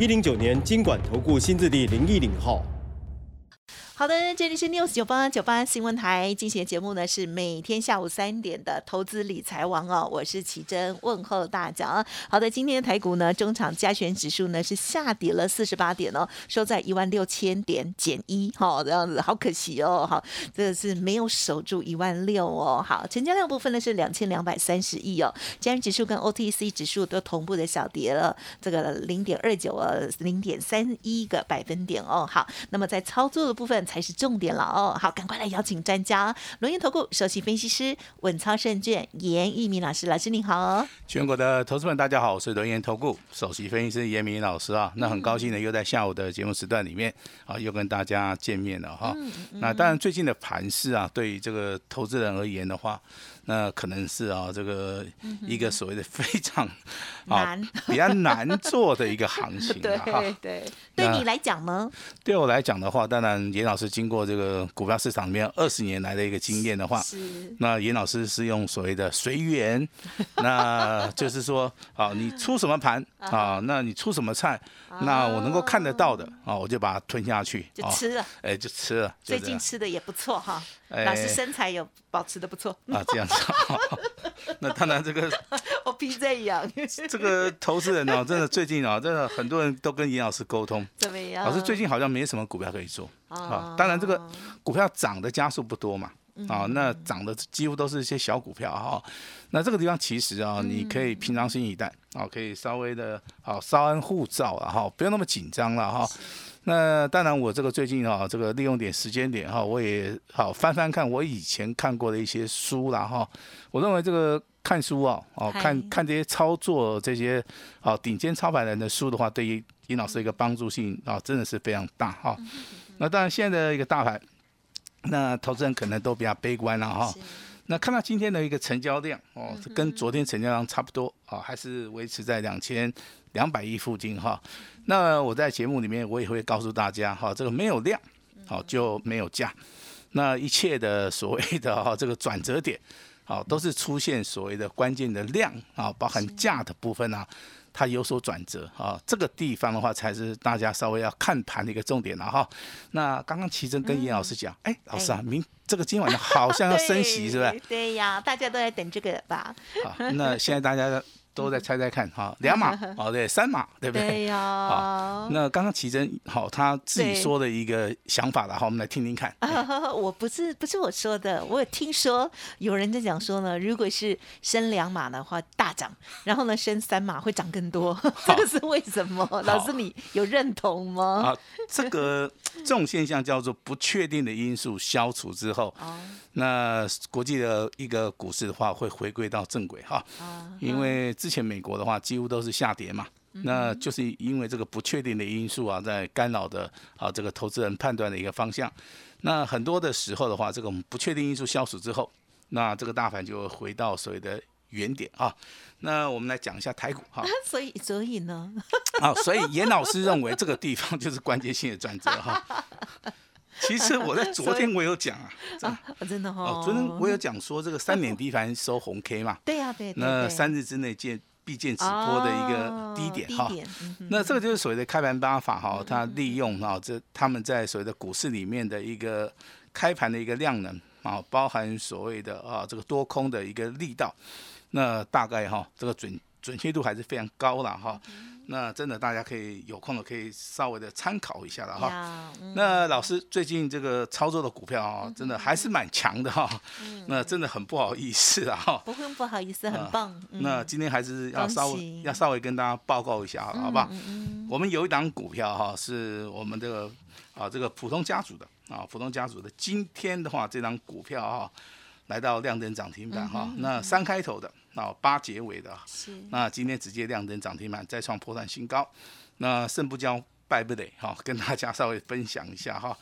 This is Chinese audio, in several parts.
一零九年经管投顾新字第零一零号。好的，这里是 news 九八九八新闻台进行的节目呢，是每天下午三点的投资理财王哦，我是奇珍，问候大家。好的，今天的台股呢，中场加权指数呢是下跌了四十八点哦，收在一万六千点减一，好这样子，好可惜哦，好，这个是没有守住一万六哦。好，成交量部分呢是两千两百三十亿哦，加权指数跟 OTC 指数都同步的小跌了，这个零点二九呃零点三一个百分点哦。好，那么在操作的部分。才是重点了哦！好，赶快来邀请专家，龙岩投顾首席分析师稳操胜券严一鸣老师，老师您好。全国的投资们，大家好，我是龙岩投顾首席分析师严明老师啊。那很高兴呢，又在下午的节目时段里面啊，又跟大家见面了哈。那当然，最近的盘势啊，对于这个投资人而言的话，那可能是啊，这个一个所谓的非常啊比较难做的一个行情对 对，对你来讲呢？对我来讲的话，当然严老师经过这个股票市场里面二十年来的一个经验的话，那严老师是用所谓的随缘，那就是说，啊，你出什么盘啊，那你出什么菜，那我能够看得到的啊，我就把它吞下去，就吃了，哎，就吃了。最近吃的也不错哈，老师身材有保持的不错。啊，这样子。那当然这个 我皮在痒。这个投资人哦，真的最近啊，真的很多人都跟严老师沟通，怎么样？老师最近好像没什么股票可以做啊。当然这个股票涨的加速不多嘛，啊，那涨的几乎都是一些小股票哈。那这个地方其实啊，你可以平常心以待啊，可以稍微的好稍安勿躁了哈，不用那么紧张了哈。那当然，我这个最近啊，这个利用点时间点哈，我也好翻翻看我以前看过的一些书了哈。我认为这个看书啊，哦，看看这些操作这些啊顶尖操盘人的书的话，对于尹老师一个帮助性啊，真的是非常大哈。那当然，现在的一个大盘，那投资人可能都比较悲观了哈。那看到今天的一个成交量哦，跟昨天成交量差不多啊，还是维持在两千两百亿附近哈。那我在节目里面我也会告诉大家哈，这个没有量，好就没有价。那一切的所谓的哈这个转折点，好都是出现所谓的关键的量啊，包含价的部分啊，它有所转折啊。这个地方的话才是大家稍微要看盘的一个重点了哈。那刚刚奇珍跟严老师讲，哎，老师啊，明这个今晚好像要升息 是不是？对呀，大家都在等这个吧。好，那现在大家。都在猜猜看哈，两码 哦，对，三码对不对？对呀。好，那刚刚奇珍好，他自己说的一个想法了好，我们来听听看。我不是不是我说的，我有听说有人在讲说呢，如果是升两码的话大涨，然后呢升三码会涨更多，这个是为什么？老师你有认同吗？啊，这个这种现象叫做不确定的因素消除之后，那国际的一个股市的话会回归到正轨哈，因为。之前美国的话几乎都是下跌嘛，那就是因为这个不确定的因素啊，在干扰的啊这个投资人判断的一个方向。那很多的时候的话，这个不确定因素消除之后，那这个大盘就回到所谓的原点啊。那我们来讲一下台股哈。所以所以呢？啊，所以严老师认为这个地方就是关键性的转折哈。其实我在 昨天我有讲啊，真的哈，昨天我有讲说这个三点低盘收红 K 嘛，对呀对，那三日之内见必见止波的一个低点哈，那这个就是所谓的开盘八法哈，它利用哈这他们在所谓的股市里面的一个开盘的一个量能啊，包含所谓的啊这个多空的一个力道，那大概哈这个准准确度还是非常高了哈。那真的，大家可以有空的可以稍微的参考一下了哈。那老师最近这个操作的股票啊，真的还是蛮强的哈。那真的很不好意思啊哈。不用不好意思，很棒。那今天还是要稍微要稍微跟大家报告一下，好不好？我们有一档股票哈，是我们这个啊这个普通家族的啊普通家族的。今天的话，这张股票哈来到亮灯涨停板哈。那三开头的啊八结尾的，是那今天直接亮灯涨停板，再创破断新高。那胜不骄败不馁哈，跟大家稍微分享一下哈。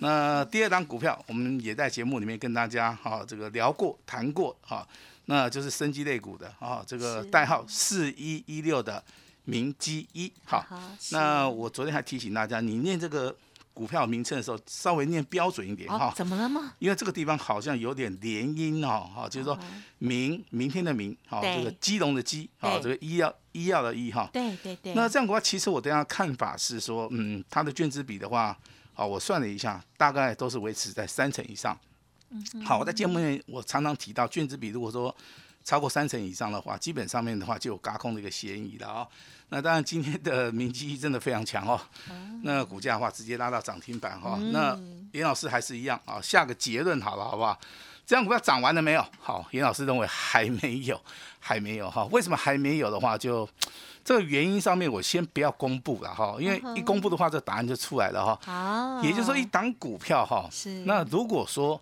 那第二档股票，我们也在节目里面跟大家哈这个聊过谈过哈，那就是生机类股的啊，这个代号四一一六的明基一好。好，是那我昨天还提醒大家，你念这个股票名称的时候，稍微念标准一点哈。哦，怎么了吗？因为这个地方好像有点连音哦，哈，就是说明明天的明，好，对这个基隆的基，好，对这个医药医药的医哈。对对对，那这样的话，其实我对它的看法是说，嗯，它的卷资比的话，好，我算了一下，大概都是维持在三成以上。好，我在节目里面我常常提到，卷资比如果说超过三成以上的话，基本上面的话就有轧空的一个嫌疑了啊、那当然，今天的明基真的非常强哦，那股价的话直接拉到涨停板哈、那严老师还是一样啊，下个结论好了，好不好？这样股票涨完了没有？好，严老师认为还没有，还没有哈。为什么还没有的话，就这个原因上面我先不要公布了哈，因为一公布的话，这答案就出来了哈。好，也就是说，一档股票哈，是那如果说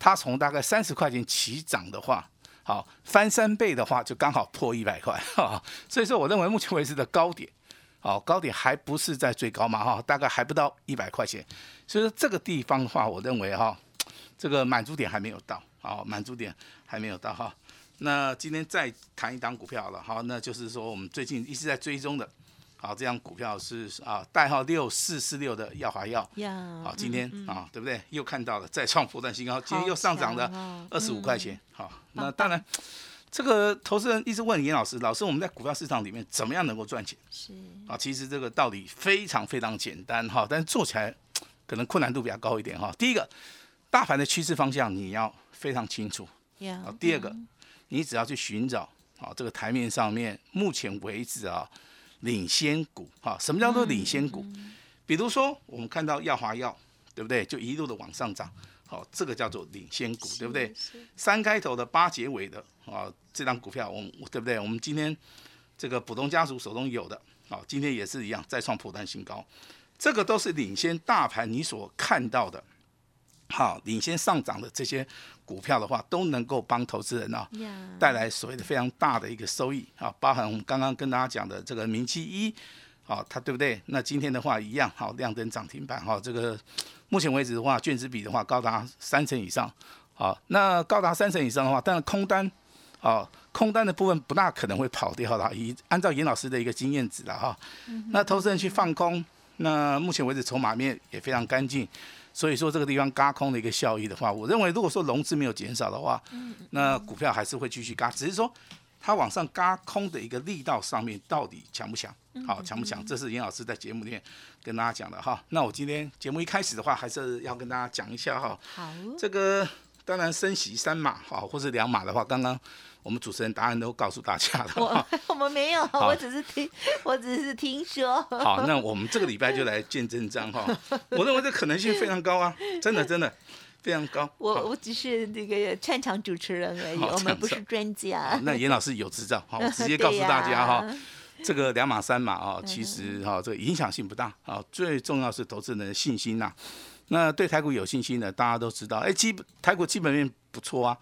它从大概三十块钱起涨的话，好翻三倍的话，就刚好破一百块哈。所以说，我认为目前为止的高点，好高点还不是在最高嘛哈，大概还不到一百块钱。所以说这个地方的话，我认为哈，这个满足点还没有到，好满足点还没有到哈。那今天再谈一档股票了，好，那就是说我们最近一直在追踪的，好，这张股票是啊代号六四四六的耀华药。呀，好，今天嗯啊，对不对？又看到了再创破断新高，今天又上涨了二十五块钱。好，那当然，这个投资人一直问严老师，老师我们在股票市场里面怎么样能够赚钱是啊？其实这个道理非常非常简单哈，但是做起来可能困难度比较高一点哈。第一个，大盘的趋势方向你要非常清楚。第二个，你只要去寻找啊，这个台面上面目前为止啊领先股哈，什么叫做领先股？比如说我们看到耀华药，对不对？就一路的往上涨，好，这个叫做领先股，对不对？三开头的八结尾的啊，这张股票我们对不对？我们今天这个普通家族手中有的，好，今天也是一样再创破断新高，这个都是领先大盘你所看到的。好，领先上涨的这些股票的话，都能够帮投资人啊，带来所谓的非常大的一个收益啊，包含我们刚刚跟大家讲的这个明基一，好，它对不对？那今天的话一样，好亮灯涨停板哈，这个目前为止的话，卷子比的话高达三成以上，好，那高达三成以上的话，当然空单，好，空单的部分不大可能会跑掉了，以按照严老师的一个经验值了哈，那投资人去放空，那目前为止筹码面也非常干净。所以说这个地方嘎空的一个效益的话，我认为如果说融资没有减少的话，那股票还是会继续嘎，只是说它往上嘎空的一个力道上面到底强不强？好，强不强？这是严老师在节目里面跟大家讲的哈。那我今天节目一开始的话，还是要跟大家讲一下哈。好，这个当然升息三码哈，或是两码的话，刚刚我们主持人答案都告诉大家了。我 我们没有，我只是听，我只是听说。好，那我们这个礼拜就来见真章哈。我认为这可能性非常高啊，真的真的非常高。我我只是这个串场主持人而已，我们不是专家。那严老师有执照，好，我 直接告诉大家哈。这个两码三码啊，其实哈这个影响性不大啊，最重要是投资人的信心呐、那对台股有信心的，大家都知道，哎，基本台股基本面不错啊，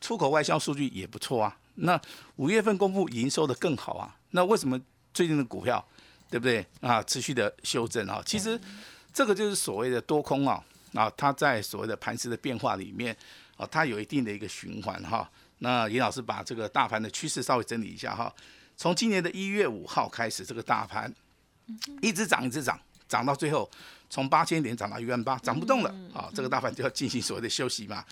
出口外销数据也不错啊。那五月份公布营收的更好啊，那为什么最近的股票对不对啊持续的修正啊？其实这个就是所谓的多空啊啊，它在所谓的盘势的变化里面啊，它有一定的一个循环哈。那严老师把这个大盘的趋势稍微整理一下哈。从今年的一月五号开始，这个大盘一直涨，一直涨，涨到最后从八千点涨到一万八，涨不动了啊！这个大盘就要进行所谓的休息嘛。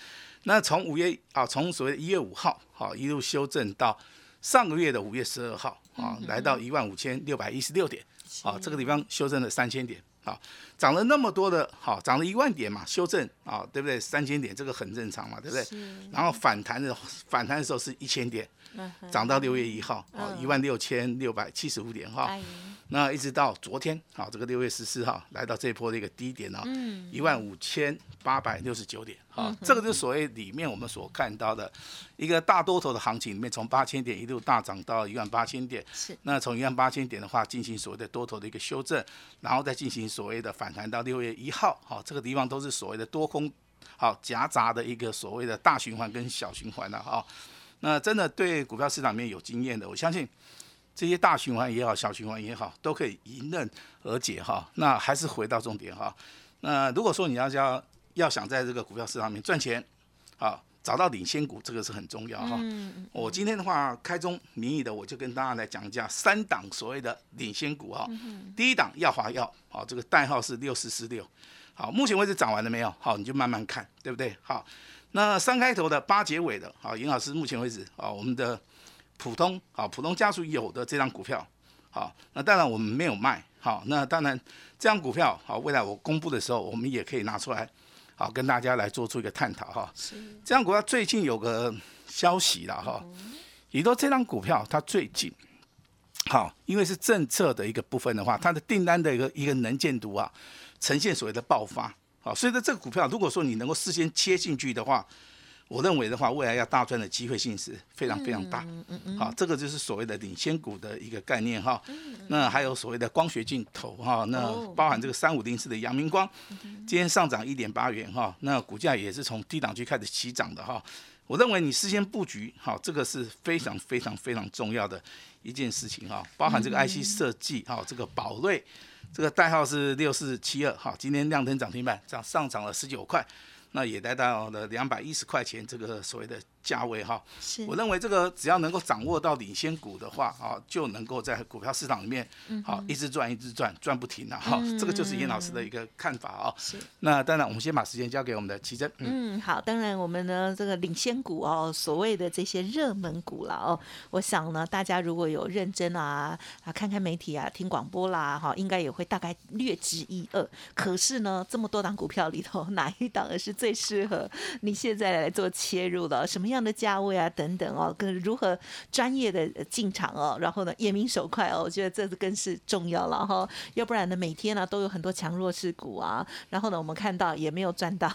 那从五月啊，从所谓的一月五号好一路修正到上个月的五月十二号啊，来到一万五千六百一十六点啊，这个地方修正了三千点啊，涨了那么多的，好涨了一万点嘛，修正啊，对不对？三千点这个很正常嘛，对不对？然后反弹的反弹的时候是一千点，涨到六月一号啊，一万六千六百七十五点哈。哎。那一直到昨天，好，这个六月十四号来到这一波的一个低点哦，一万五千八百六十九点，哈，这个就是所谓里面我们所看到的一个大多头的行情里面，从八千点一路大涨到一万八千点，是。那从一万八千点的话进行所谓的多头的一个修正，然后再进行所谓的反弹到六月一号，好，这个地方都是所谓的多空好夹杂的一个所谓的大循环跟小循环了哈。那真的对股票市场里面有经验的，我相信这些大循环也好，小循环也好，都可以迎刃而解哈。那还是回到重点哈。那如果说你要要要想在这个股票市场里面赚钱，好。找到领先股，这个是很重要哈。我今天的话，开宗明义的，我就跟大家来讲一下三档所谓的领先股哈。第一档耀华药，好，这个代号是六四四六，好，目前为止涨完了没有？好，你就慢慢看，对不对？好，那三开头的八结尾的，好，尹老师目前为止啊，我们的普通啊，普通家属有的这张股票，好，那当然我们没有卖，好，那当然这张股票好，未来我公布的时候，我们也可以拿出来。好，跟大家来做出一个探讨哈。是。这张股票最近有个消息了哈，也说这张股票它最近，好，因为是政策的一个部分的话，它的订单的一个一个能见度啊，呈现所谓的爆发。好，所以说这个股票，如果说你能够事先切进去的话。我认为的话，未来要大赚的机会性是非常非常大。好，这个就是所谓的领先股的一个概念哈。那还有所谓的光学镜头哈，那包含这个三五零四的阳明光，今天上涨一点八元哈，那股价也是从低档区开始起涨的哈。我认为你事先布局好，这个是非常非常非常重要的一件事情哈。包含这个 IC 设计哈，这个宝瑞，这个代号是六四七二哈，今天亮灯涨停板，涨上涨了十九块。那也来到了两百一十块钱这个所谓的。价位哈，是我认为这个只要能够掌握到领先股的话啊，就能够在股票市场里面好一直赚一直赚赚不停了哈。这个就是严老师的一个看法啊。是。那当然，我们先把时间交给我们的奇珍。嗯，好。当然，我们呢这个领先股哦，所谓的这些热门股了哦，我想呢，大家如果有认真啊啊看看媒体啊听广播啦哈，应该也会大概略知一二。可是呢，这么多档股票里头，哪一档是最适合你现在来做切入的？什么样？的价位啊，等等哦，跟如何专业的进场哦，然后呢，眼明手快哦，我觉得这是更是重要了哈。要不然呢，每天呢都有很多强弱势股啊，然后呢，我们看到也没有赚到，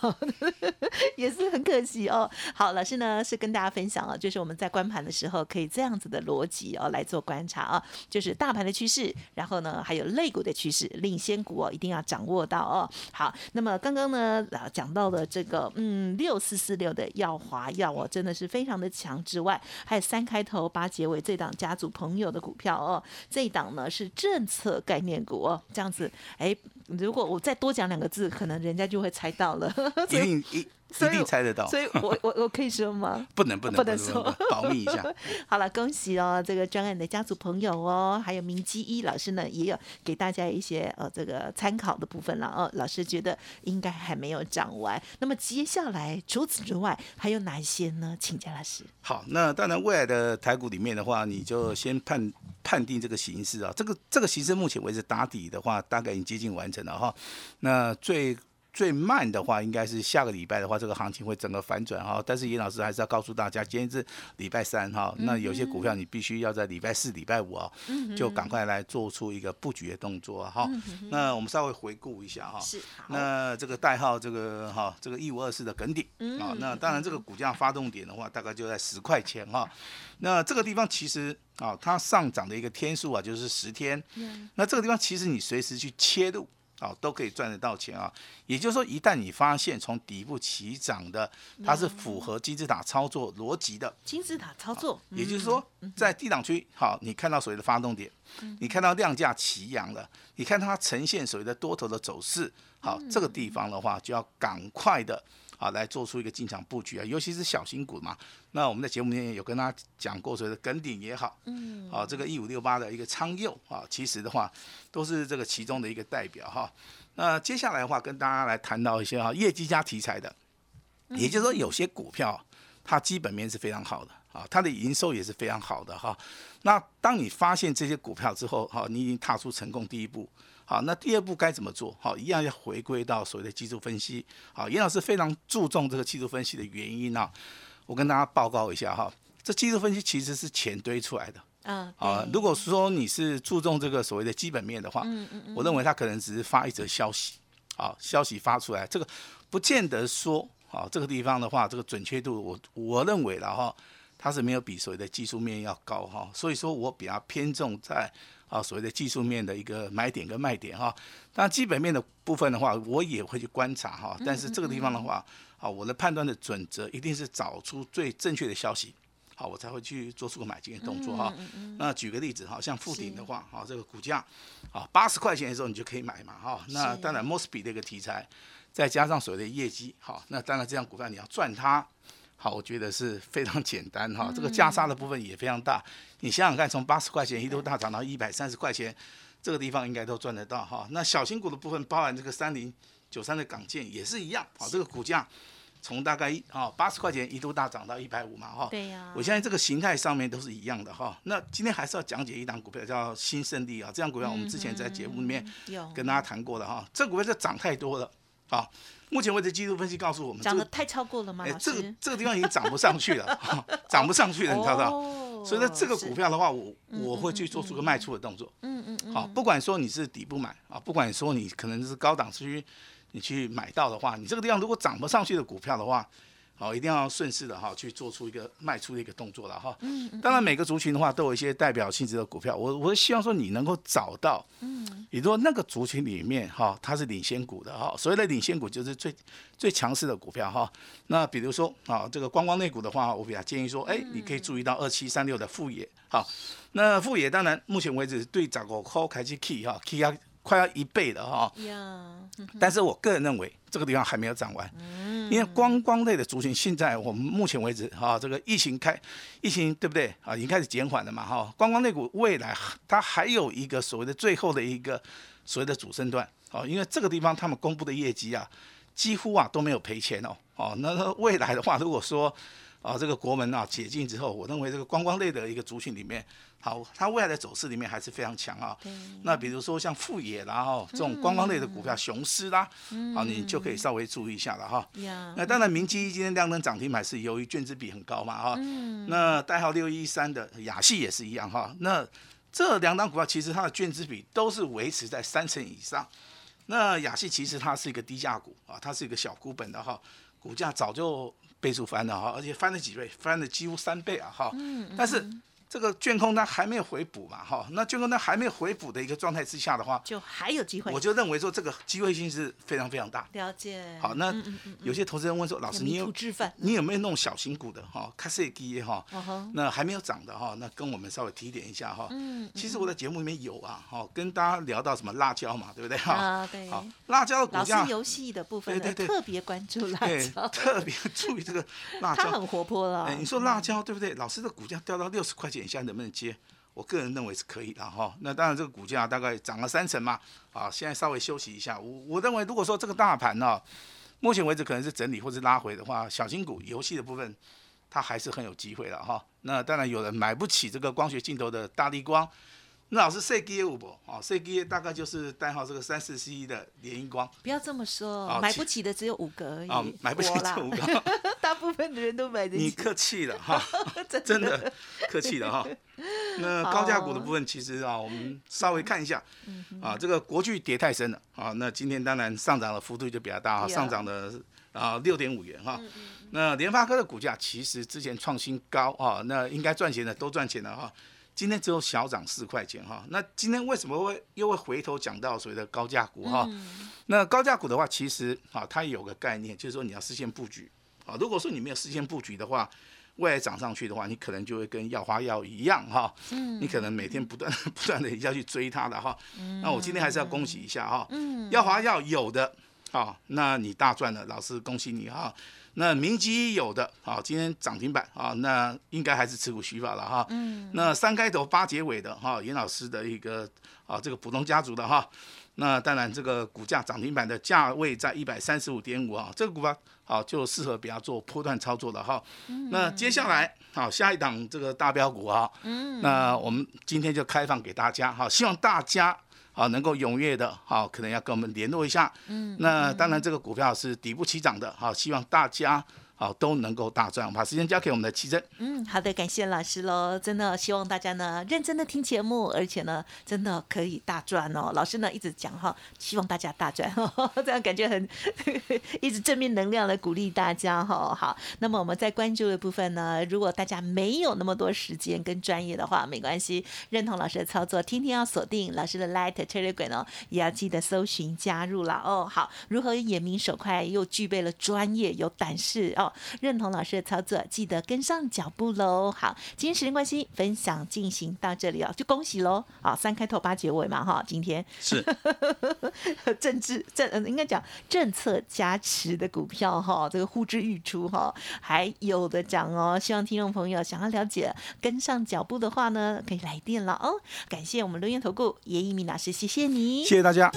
也是很可惜哦。好，老师呢是跟大家分享啊，就是我们在观盘的时候可以这样子的逻辑哦来做观察啊，就是大盘的趋势，然后呢还有类股的趋势，领先股哦一定要掌握到哦。好，那么刚刚呢啊讲到了这个嗯六四四六的耀华药哦，真的。是非常的强之外，还有三开头八结尾这档家族朋友的股票哦，这一档呢是政策概念股哦，这样子，哎，如果我再多讲两个字，可能人家就会猜到了。一定一。定猜得到，所以我我我可以说吗？不能不能不能说，保密一下。好了，恭喜哦，这个专案的家族朋友哦，还有明基一老师呢，也有给大家一些呃这个参考的部分了哦。老师觉得应该还没有讲完，那么接下来除此之外还有哪一些呢？请教老师。好，那当然未来的台股里面的话，你就先判判定这个形式啊。这个这个形式目前为止打底的话，大概已经接近完成了哈。那最最慢的话，应该是下个礼拜的话，这个行情会整个反转哈。但是严老师还是要告诉大家，今天是礼拜三哈，那有些股票你必须要在礼拜四、礼拜五啊，就赶快来做出一个布局的动作哈。那我们稍微回顾一下哈。是。那这个代号这个哈，这个一五二四的梗顶啊，那当然这个股价发动点的话，大概就在十块钱哈。那这个地方其实啊，它上涨的一个天数啊，就是十天。那这个地方其实你随时去切入。好，都可以赚得到钱啊！也就是说，一旦你发现从底部起涨的，它是符合金字塔操作逻辑的。金字塔操作，也就是说，在低档区，好，你看到所谓的发动点，你看到量价齐扬了，你看它呈现所谓的多头的走势，好，这个地方的话就要赶快的。啊，来做出一个进场布局啊，尤其是小型股嘛。那我们在节目里面有跟大家讲过，所谓的梗顶也好，嗯，啊，这个一五六八的一个昌佑啊，其实的话都是这个其中的一个代表哈。那接下来的话，跟大家来谈到一些哈业绩加题材的，也就是说有些股票它基本面是非常好的啊，它的营收也是非常好的哈。那当你发现这些股票之后，哈，你已经踏出成功第一步。好，那第二步该怎么做？好，一样要回归到所谓的技术分析。好，严老师非常注重这个技术分析的原因啊，我跟大家报告一下哈，这技术分析其实是钱堆出来的。嗯，啊，如果说你是注重这个所谓的基本面的话，嗯嗯嗯，我认为他可能只是发一则消息，好，消息发出来，这个不见得说，啊，这个地方的话，这个准确度，我我认为了哈，它是没有比所谓的技术面要高哈，所以说我比较偏重在。啊，所谓的技术面的一个买点跟卖点哈，当然基本面的部分的话，我也会去观察哈。但是这个地方的话，啊，我的判断的准则一定是找出最正确的消息，好，我才会去做出个买进的动作哈。那举个例子哈，像富鼎的话，哈，这个股价啊八十块钱的时候你就可以买嘛哈。那当然 Mosby 的一个题材，再加上所谓的业绩，好，那当然这样股票你要赚它，好，我觉得是非常简单哈。这个价差的部分也非常大，你想想看，从八十块钱一度大涨到一百三十块钱，这个地方应该都赚得到哈。那小型股的部分，包含这个三零九三的港建也是一样，好，这个股价。从大概一啊八十块钱一度大涨到一百五嘛哈，对呀，我相信这个形态上面都是一样的哈。那今天还是要讲解一档股票叫新胜利啊，这样股票我们之前在节目里面跟大家谈过的哈。这股票是涨太多了啊，目前为止技术分析告诉我们涨得太超过了吗？哎，这个这个地方已经涨不上去了，涨不上去了，你知道所以呢这个股票的话，我我会去做出个卖出的动作。嗯嗯。好，不管说你是底部买啊，不管说你可能是高档区。你去买到的话，你这个地方如果涨不上去的股票的话，好，一定要顺势的哈去做出一个卖出的一个动作了哈。嗯。当然每个族群的话都有一些代表性质的股票，我我希望说你能够找到，嗯，你说那个族群里面哈它是领先股的哈，所谓的领先股就是最最强势的股票哈。那比如说啊这个观光类股的话，我比较建议说，哎，你可以注意到二七三六的富野，哈，那富野当然目前为止对涨个 call 开始 key 哈 key 啊。快要一倍了哈，但是我个人认为这个地方还没有涨完，因为观光类的族群现在我们目前为止哈，这个疫情开，疫情对不对？啊？已经开始减缓了嘛哈，观光类股未来它还有一个所谓的最后的一个所谓的主升段。哦，因为这个地方他们公布的业绩啊，几乎啊都没有赔钱哦。哦，那未来的话如果说啊这个国门啊解禁之后，我认为这个观光类的一个族群里面。好，它未来的走势里面还是非常强啊。那比如说像富野然后这种观光类的股票，雄狮啦，好，你就可以稍微注意一下了哈。那当然，明基今天亮灯涨停板是由于卷资比很高嘛哈。那代号六一三的雅系也是一样哈。那这两档股票其实它的卷资比都是维持在三成以上。那雅系其实它是一个低价股啊，它是一个小股本的哈，股价早就倍数翻了哈，而且翻了几倍，翻了几乎三倍啊哈。但是。这个卷空它还没有回补嘛，哈，那卷空它还没有回补的一个状态之下的话，就还有机会。我就认为说这个机会性是非常非常大。了解。好，那有些投资人问说，老师你有你有没有那种小型股的哈，卡斯基哈，那还没有涨的哈，那跟我们稍微提点一下哈。嗯。其实我在节目里面有啊，哈，跟大家聊到什么辣椒嘛，对不对哈？啊，对。好，辣椒的股价。老师游戏的部分，对对对，特别关注辣椒，特别注意这个 辣椒。它很活泼了。哎，你说辣椒对不对？老师的股价掉到六十块钱点现在，能不能接？我个人认为是可以的哈，那当然这个股价大概涨了三成嘛，啊，现在稍微休息一下。我我认为如果说这个大盘呢，目前为止可能是整理或者拉回的话，小型股游戏的部分它还是很有机会的哈。那当然有人买不起这个光学镜头的大力光。那老师 C G A 五不？哦，C G A 大概就是代号这个三四 C 的联音光。不要这么说，买不起的只有五个而已。哦，买不起这五个，大部分的人都买得起。你客气了哈，真的客气了哈。那高价股的部分，其实啊，我们稍微看一下啊，这个国巨跌太深了啊。那今天当然上涨的幅度就比较大哈，上涨的啊六点五元哈。那联发科的股价其实之前创新高啊，那应该赚钱的都赚钱了哈。今天只有小涨四块钱哈，那今天为什么会又会回头讲到所谓的高价股哈？那高价股的话，其实啊，它有个概念，就是说你要事先布局啊。如果说你没有事先布局的话，未来涨上去的话，你可能就会跟药花药一样哈，你可能每天不断 不断的要去追它的哈。那我今天还是要恭喜一下哈，药花药有的啊，那你大赚了，老师恭喜你哈。那明基有的啊，今天涨停板啊，那应该还是持股虚法了哈。嗯。那三开头八结尾的哈，严老师的一个啊，这个普通家族的哈，那当然这个股价涨停板的价位在一百三十五点五啊，这个股票好就适合比较做波段操作的哈。嗯。那接下来好下一档这个大标股啊，嗯。那我们今天就开放给大家哈，希望大家。好，能够踊跃的，好，可能要跟我们联络一下。嗯，那当然，这个股票是底部起涨的，好，希望大家。好，都能够大赚。把时间交给我们的奇珍。嗯，好的，感谢老师喽。真的希望大家呢认真的听节目，而且呢真的可以大赚哦。老师呢一直讲哈，希望大家大赚，这样感觉很 一直正面能量的鼓励大家哈。好，那么我们在关注的部分呢，如果大家没有那么多时间跟专业的话，没关系，认同老师的操作，天天要锁定老师的 Light Telegram 哦，也要记得搜寻加入了哦。好，如何眼明手快又具备了专业有胆识哦。哦。认同老师的操作，记得跟上脚步喽。好，今天时间关系，分享进行到这里哦，就恭喜喽。好，三开头八结尾嘛哈，今天是 政治政呃应该讲政策加持的股票哈，这个呼之欲出哈，还有的讲哦。希望听众朋友想要了解跟上脚步的话呢，可以来电了哦。感谢我们留言投顾叶一鸣老师，谢谢你，谢谢大家。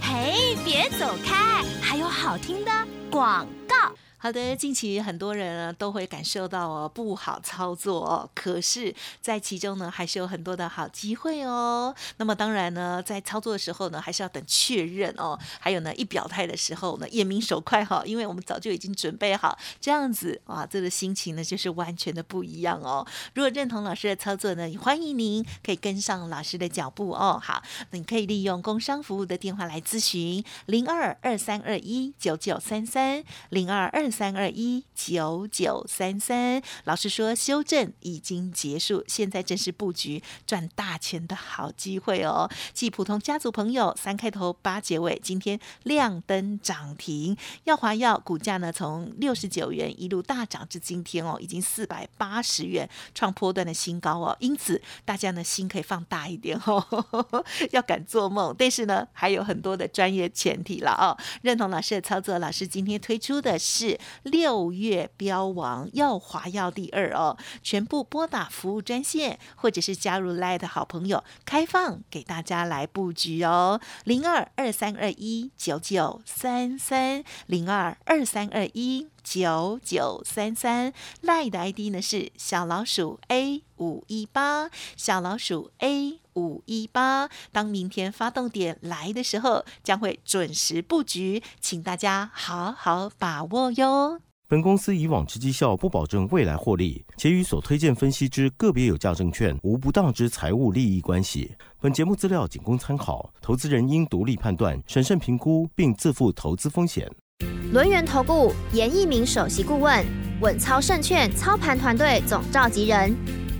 嘿，别走开，还有好听的广告。好的，近期很多人呢都会感受到哦不好操作哦，可是，在其中呢还是有很多的好机会哦。那么当然呢，在操作的时候呢，还是要等确认哦。还有呢，一表态的时候呢，眼明手快哈，因为我们早就已经准备好这样子哇，这个心情呢就是完全的不一样哦。如果认同老师的操作呢，欢迎您可以跟上老师的脚步哦。好，你可以利用工商服务的电话来咨询零二二三二一九九三三零二二。三二一九九三三，老师说修正已经结束，现在正是布局赚大钱的好机会哦。继普通家族朋友三开头八结尾，今天亮灯涨停，耀华耀股价呢从六十九元一路大涨至今天哦，已经四百八十元创波段的新高哦。因此大家呢心可以放大一点哦，要敢做梦。但是呢还有很多的专业前提了哦。认同老师的操作，老师今天推出的是。六月标王耀华耀第二哦，全部拨打服务专线，或者是加入 Light 好朋友，开放给大家来布局哦，零二二三二一九九三三零二二三二一九九三三赖的 ID 呢是小老鼠 A 五一八，小老鼠 A。五一八，当明天发动点来的时候，将会准时布局，请大家好好把握哟。本公司以往之绩效不保证未来获利，且与所推荐分析之个别有价证券无不当之财务利益关系。本节目资料仅供参考，投资人应独立判断、审慎评估，并自负投资风险。轮源投顾严一鸣首席顾问，稳操胜券操盘团队总召集人。